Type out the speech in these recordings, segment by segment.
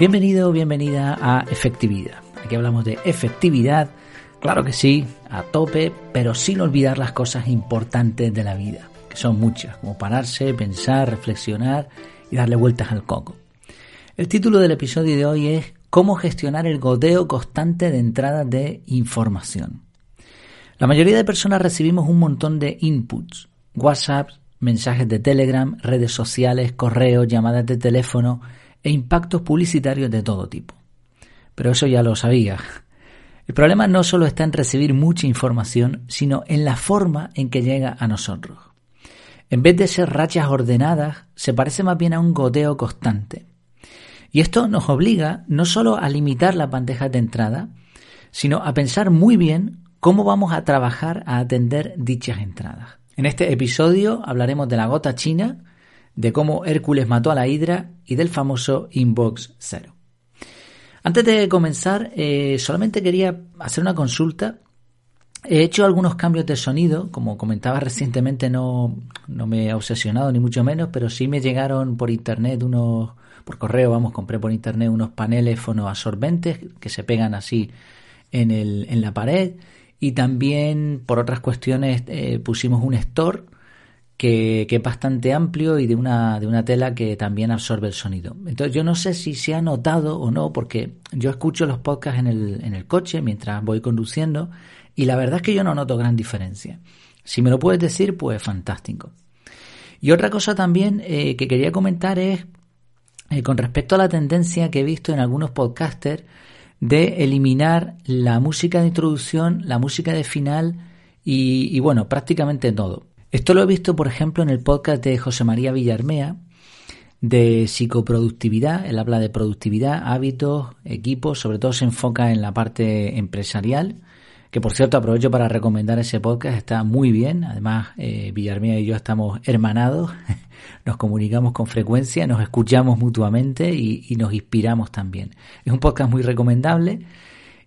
Bienvenido o bienvenida a Efectividad. Aquí hablamos de efectividad, claro que sí, a tope, pero sin olvidar las cosas importantes de la vida, que son muchas, como pararse, pensar, reflexionar y darle vueltas al coco. El título del episodio de hoy es Cómo gestionar el goteo constante de entrada de información. La mayoría de personas recibimos un montón de inputs, WhatsApp, mensajes de Telegram, redes sociales, correos, llamadas de teléfono e impactos publicitarios de todo tipo. Pero eso ya lo sabía. El problema no solo está en recibir mucha información, sino en la forma en que llega a nosotros. En vez de ser rachas ordenadas, se parece más bien a un goteo constante. Y esto nos obliga no solo a limitar la bandeja de entrada, sino a pensar muy bien cómo vamos a trabajar a atender dichas entradas. En este episodio hablaremos de la gota china, de cómo Hércules mató a la hidra y del famoso Inbox Zero. Antes de comenzar, eh, solamente quería hacer una consulta. He hecho algunos cambios de sonido, como comentaba recientemente, no, no me he obsesionado ni mucho menos, pero sí me llegaron por internet unos, por correo, vamos, compré por internet unos paneles fonoabsorbentes que se pegan así en, el, en la pared y también por otras cuestiones eh, pusimos un store que, es bastante amplio y de una, de una tela que también absorbe el sonido. Entonces yo no sé si se ha notado o no, porque yo escucho los podcasts en el, en el coche mientras voy conduciendo y la verdad es que yo no noto gran diferencia. Si me lo puedes decir, pues fantástico. Y otra cosa también eh, que quería comentar es eh, con respecto a la tendencia que he visto en algunos podcasters de eliminar la música de introducción, la música de final y, y bueno, prácticamente todo. Esto lo he visto, por ejemplo, en el podcast de José María Villarmea de psicoproductividad. Él habla de productividad, hábitos, equipos, sobre todo se enfoca en la parte empresarial. Que por cierto aprovecho para recomendar ese podcast, está muy bien. Además, eh, Villarmea y yo estamos hermanados, nos comunicamos con frecuencia, nos escuchamos mutuamente y, y nos inspiramos también. Es un podcast muy recomendable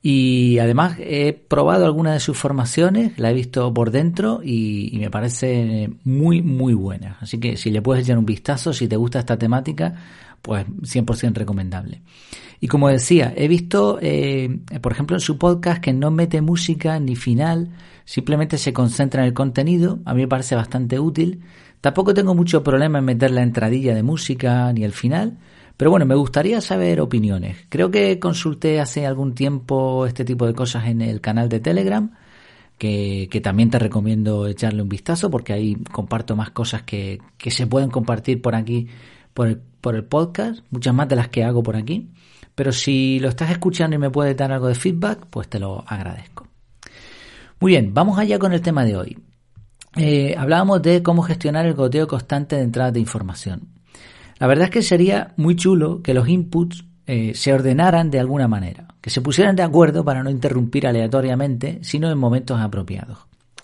y además he probado algunas de sus formaciones, la he visto por dentro y, me parece muy, muy buena. Así que si le puedes echar un vistazo, si te gusta esta temática, pues 100% recomendable. Y como decía, he visto, eh, por ejemplo, en su podcast que no mete música ni final, simplemente se concentra en el contenido. A mí me parece bastante útil. Tampoco tengo mucho problema en meter la entradilla de música ni el final pero bueno, me gustaría saber opiniones. Creo que consulté hace algún tiempo este tipo de cosas en el canal de Telegram, que, también te recomiendo echarle un vistazo porque ahí comparto más cosas que, que se pueden compartir por aquí, por el, por el podcast, muchas más de las que hago por aquí. Pero si lo estás escuchando y me puedes dar algo de feedback, pues te lo agradezco. Muy bien, vamos allá con el tema de hoy. Eh, hablábamos de cómo gestionar el goteo constante de entrada de información. La verdad es que sería muy chulo que los inputs eh, se ordenaran de alguna manera, que se pusieran de acuerdo para no interrumpir aleatoriamente, sino en momentos apropiados.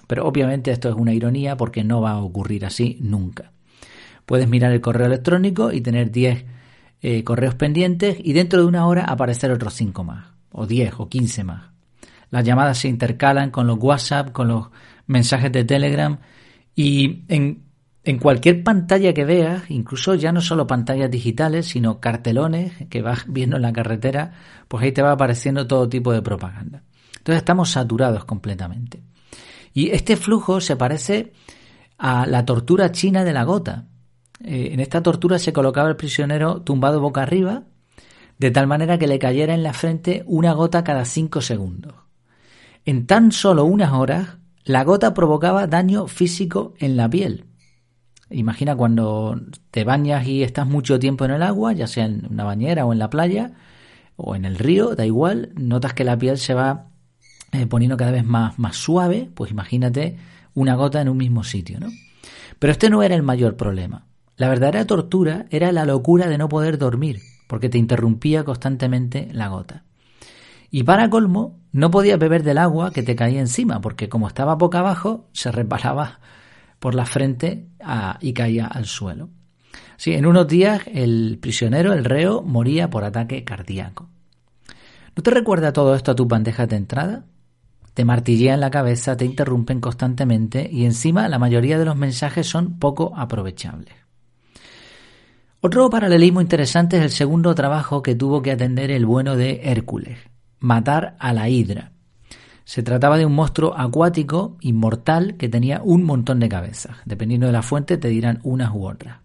Pero obviamente esto es una ironía porque no va a ocurrir así nunca. Puedes mirar el correo electrónico y tener 10 eh, correos pendientes y dentro de una hora aparecer otros 5 más, o 10 o 15 más. Las llamadas se intercalan con los WhatsApp, con los mensajes de Telegram y en en cualquier pantalla que veas, incluso ya no solo pantallas digitales, sino cartelones que vas viendo en la carretera, pues ahí te va apareciendo todo tipo de propaganda. Entonces estamos saturados completamente. Y este flujo se parece a la tortura china de la gota. Eh, en esta tortura se colocaba el prisionero tumbado boca arriba, de tal manera que le cayera en la frente una gota cada cinco segundos. En tan solo unas horas, la gota provocaba daño físico en la piel Imagina cuando te bañas y estás mucho tiempo en el agua, ya sea en una bañera o en la playa o en el río, da igual, notas que la piel se va eh, poniendo cada vez más, más suave, pues imagínate una gota en un mismo sitio, ¿no? Pero este no era el mayor problema. La verdadera tortura era la locura de no poder dormir, porque te interrumpía constantemente la gota. Y para colmo, no podías beber del agua que te caía encima, porque como estaba boca abajo, se resbalaba por la frente y caía al suelo. Sí, en unos días el prisionero, el reo, moría por ataque cardíaco. ¿No te recuerda todo esto a tu bandeja de entrada? Te martillean la cabeza, te interrumpen constantemente y encima la mayoría de los mensajes son poco aprovechables. Otro paralelismo interesante es el segundo trabajo que tuvo que atender el bueno de Hércules, matar a la hidra. Se trataba de un monstruo acuático, inmortal, que tenía un montón de cabezas. Dependiendo de la fuente te dirán unas u otras.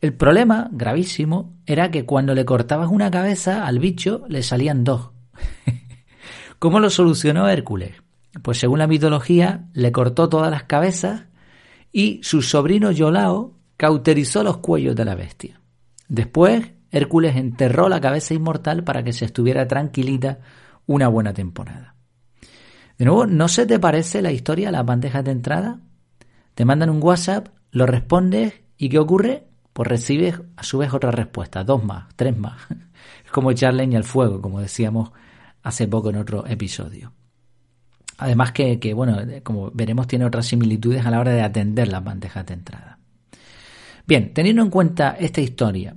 El problema, gravísimo, era que cuando le cortabas una cabeza al bicho le salían dos. ¿Cómo lo solucionó Hércules? Pues según la mitología, le cortó todas las cabezas y su sobrino Yolao cauterizó los cuellos de la bestia. Después, Hércules enterró la cabeza inmortal para que se estuviera tranquilita una buena temporada. De nuevo, ¿no se te parece la historia a las bandejas de entrada? Te mandan un WhatsApp, lo respondes y ¿qué ocurre? Pues recibes a su vez otra respuesta, dos más, tres más. Es como echar leña al fuego, como decíamos hace poco en otro episodio. Además que, que, bueno, como veremos, tiene otras similitudes a la hora de atender las bandejas de entrada. Bien, teniendo en cuenta esta historia,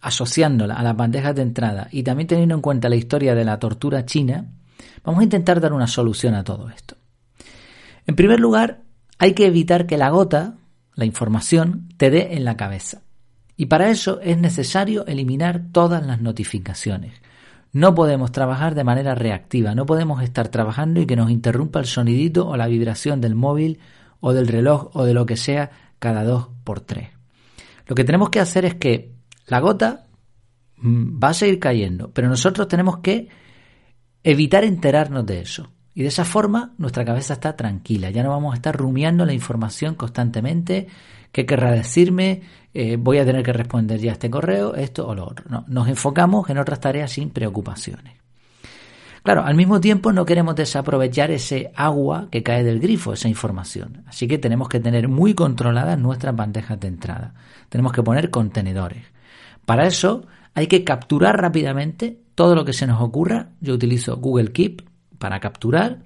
asociándola a las bandejas de entrada y también teniendo en cuenta la historia de la tortura china, vamos a intentar dar una solución a todo esto. En primer lugar, hay que evitar que la gota, la información, te dé en la cabeza. Y para eso es necesario eliminar todas las notificaciones. No podemos trabajar de manera reactiva, no podemos estar trabajando y que nos interrumpa el sonidito o la vibración del móvil o del reloj o de lo que sea cada dos por tres. Lo que tenemos que hacer es que la gota mm, va a seguir cayendo, pero nosotros tenemos que evitar enterarnos de eso. Y de esa forma nuestra cabeza está tranquila, ya no vamos a estar rumiando la información constantemente, qué querrá decirme, eh, voy a tener que responder ya este correo, esto o lo otro. No, nos enfocamos en otras tareas sin preocupaciones. Claro, al mismo tiempo no queremos desaprovechar ese agua que cae del grifo, esa información. Así que tenemos que tener muy controladas nuestras bandejas de entrada. Tenemos que poner contenedores. Para eso hay que capturar rápidamente todo lo que se nos ocurra. Yo utilizo Google Keep para capturar.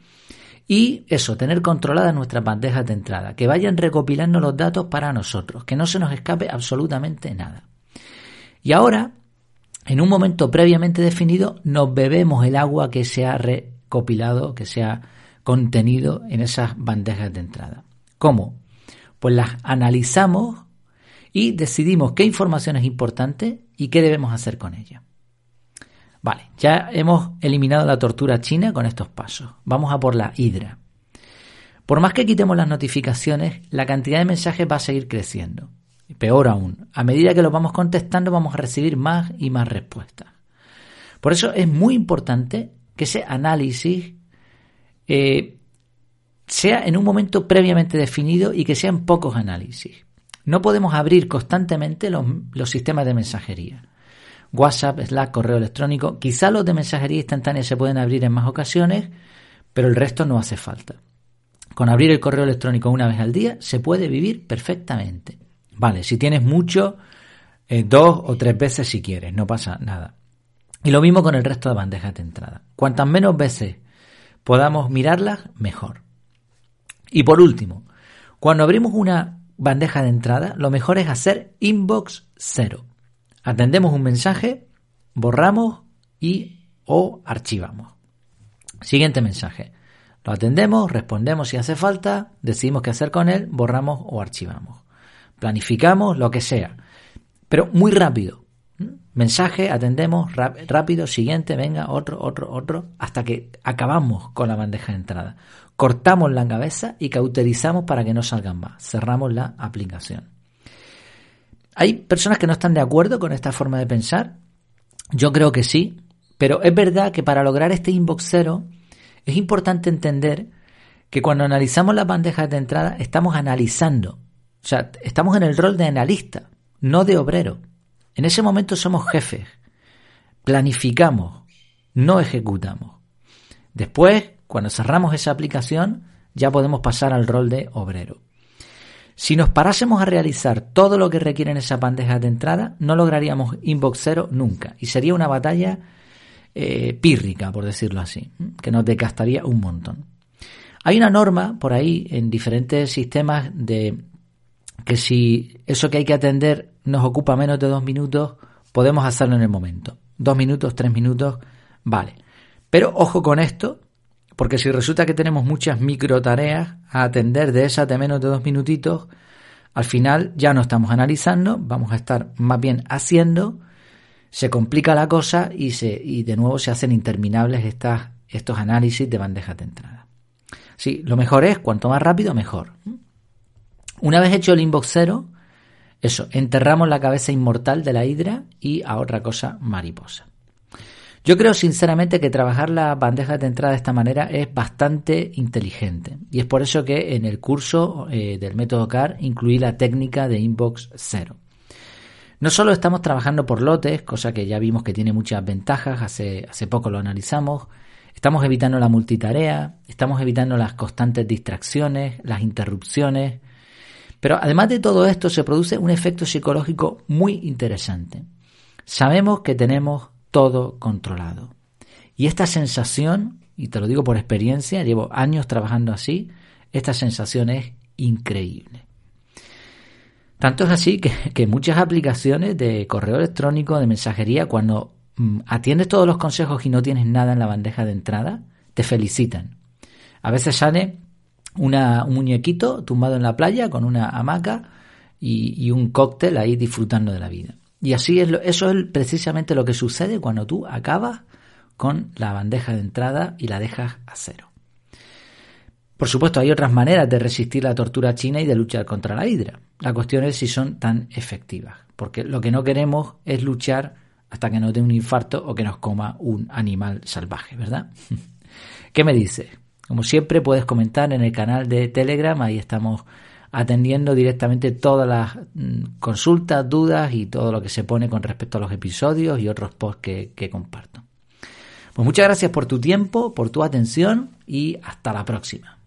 Y eso, tener controladas nuestras bandejas de entrada, que vayan recopilando los datos para nosotros, que no se nos escape absolutamente nada. Y ahora en un momento previamente definido nos bebemos el agua que se ha recopilado, que se ha contenido en esas bandejas de entrada. ¿Cómo? Pues las analizamos y decidimos qué información es importante y qué debemos hacer con ella. Vale, ya hemos eliminado la tortura china con estos pasos. Vamos a por la hidra. Por más que quitemos las notificaciones, la cantidad de mensajes va a seguir creciendo. Peor aún, a medida que los vamos contestando vamos a recibir más y más respuestas. Por eso es muy importante que ese análisis eh, sea en un momento previamente definido y que sean pocos análisis. No podemos abrir constantemente los, los sistemas de mensajería. WhatsApp, Slack, correo electrónico. Quizá los de mensajería instantánea se pueden abrir en más ocasiones, pero el resto no hace falta. Con abrir el correo electrónico una vez al día se puede vivir perfectamente. Vale, si tienes mucho, eh, dos o tres veces si quieres, no pasa nada. Y lo mismo con el resto de bandejas de entrada. Cuantas menos veces podamos mirarlas, mejor. Y por último, cuando abrimos una bandeja de entrada, lo mejor es hacer inbox cero. Atendemos un mensaje, borramos y o archivamos. Siguiente mensaje. Lo atendemos, respondemos si hace falta, decidimos qué hacer con él, borramos o archivamos planificamos lo que sea, pero muy rápido. Mensaje, atendemos, rápido, siguiente, venga, otro, otro, otro, hasta que acabamos con la bandeja de entrada. Cortamos la cabeza y cauterizamos para que no salgan más. Cerramos la aplicación. Hay personas que no están de acuerdo con esta forma de pensar. Yo creo que sí, pero es verdad que para lograr este inbox cero es importante entender que cuando analizamos las bandejas de entrada estamos analizando o sea, estamos en el rol de analista, no de obrero. En ese momento somos jefes. Planificamos, no ejecutamos. Después, cuando cerramos esa aplicación, ya podemos pasar al rol de obrero. Si nos parásemos a realizar todo lo que requieren esas bandejas de entrada, no lograríamos inbox cero nunca. Y sería una batalla eh, pírrica, por decirlo así, que nos desgastaría un montón. Hay una norma por ahí en diferentes sistemas de que si eso que hay que atender nos ocupa menos de dos minutos, podemos hacerlo en el momento. Dos minutos, tres minutos, vale. Pero ojo con esto, porque si resulta que tenemos muchas micro tareas a atender de esas de menos de dos minutitos, al final ya no estamos analizando, vamos a estar más bien haciendo, se complica la cosa y, se, y de nuevo se hacen interminables estas, estos análisis de bandejas de entrada. Sí, lo mejor es, cuanto más rápido, mejor. Una vez hecho el inbox cero, eso, enterramos la cabeza inmortal de la hidra y a otra cosa mariposa. Yo creo sinceramente que trabajar las bandejas de entrada de esta manera es bastante inteligente y es por eso que en el curso eh, del método CAR incluí la técnica de inbox cero. No solo estamos trabajando por lotes, cosa que ya vimos que tiene muchas ventajas, hace, hace poco lo analizamos, estamos evitando la multitarea, estamos evitando las constantes distracciones, las interrupciones, pero además de todo esto se produce un efecto psicológico muy interesante. Sabemos que tenemos todo controlado. Y esta sensación, y te lo digo por experiencia, llevo años trabajando así, esta sensación es increíble. Tanto es así que, muchas aplicaciones de correo electrónico, de mensajería, cuando mm, atiendes todos los consejos y no tienes nada en la bandeja de entrada, te felicitan. A veces sale un muñequito tumbado en la playa con una hamaca y un cóctel ahí disfrutando de la vida. Y así es eso es precisamente lo que sucede cuando tú acabas con la bandeja de entrada y la dejas a cero. Por supuesto, hay otras maneras de resistir la tortura china y de luchar contra la hidra. La cuestión es si son tan efectivas, porque lo que no queremos es luchar hasta que nos dé un infarto o que nos coma un animal salvaje, ¿verdad? ¿Qué me dices? Como siempre puedes comentar en el canal de Telegram, ahí estamos atendiendo directamente todas las mm, consultas, dudas y todo lo que se pone con respecto a los episodios y otros posts que, que comparto. Pues muchas gracias por tu tiempo, por tu atención y hasta la próxima.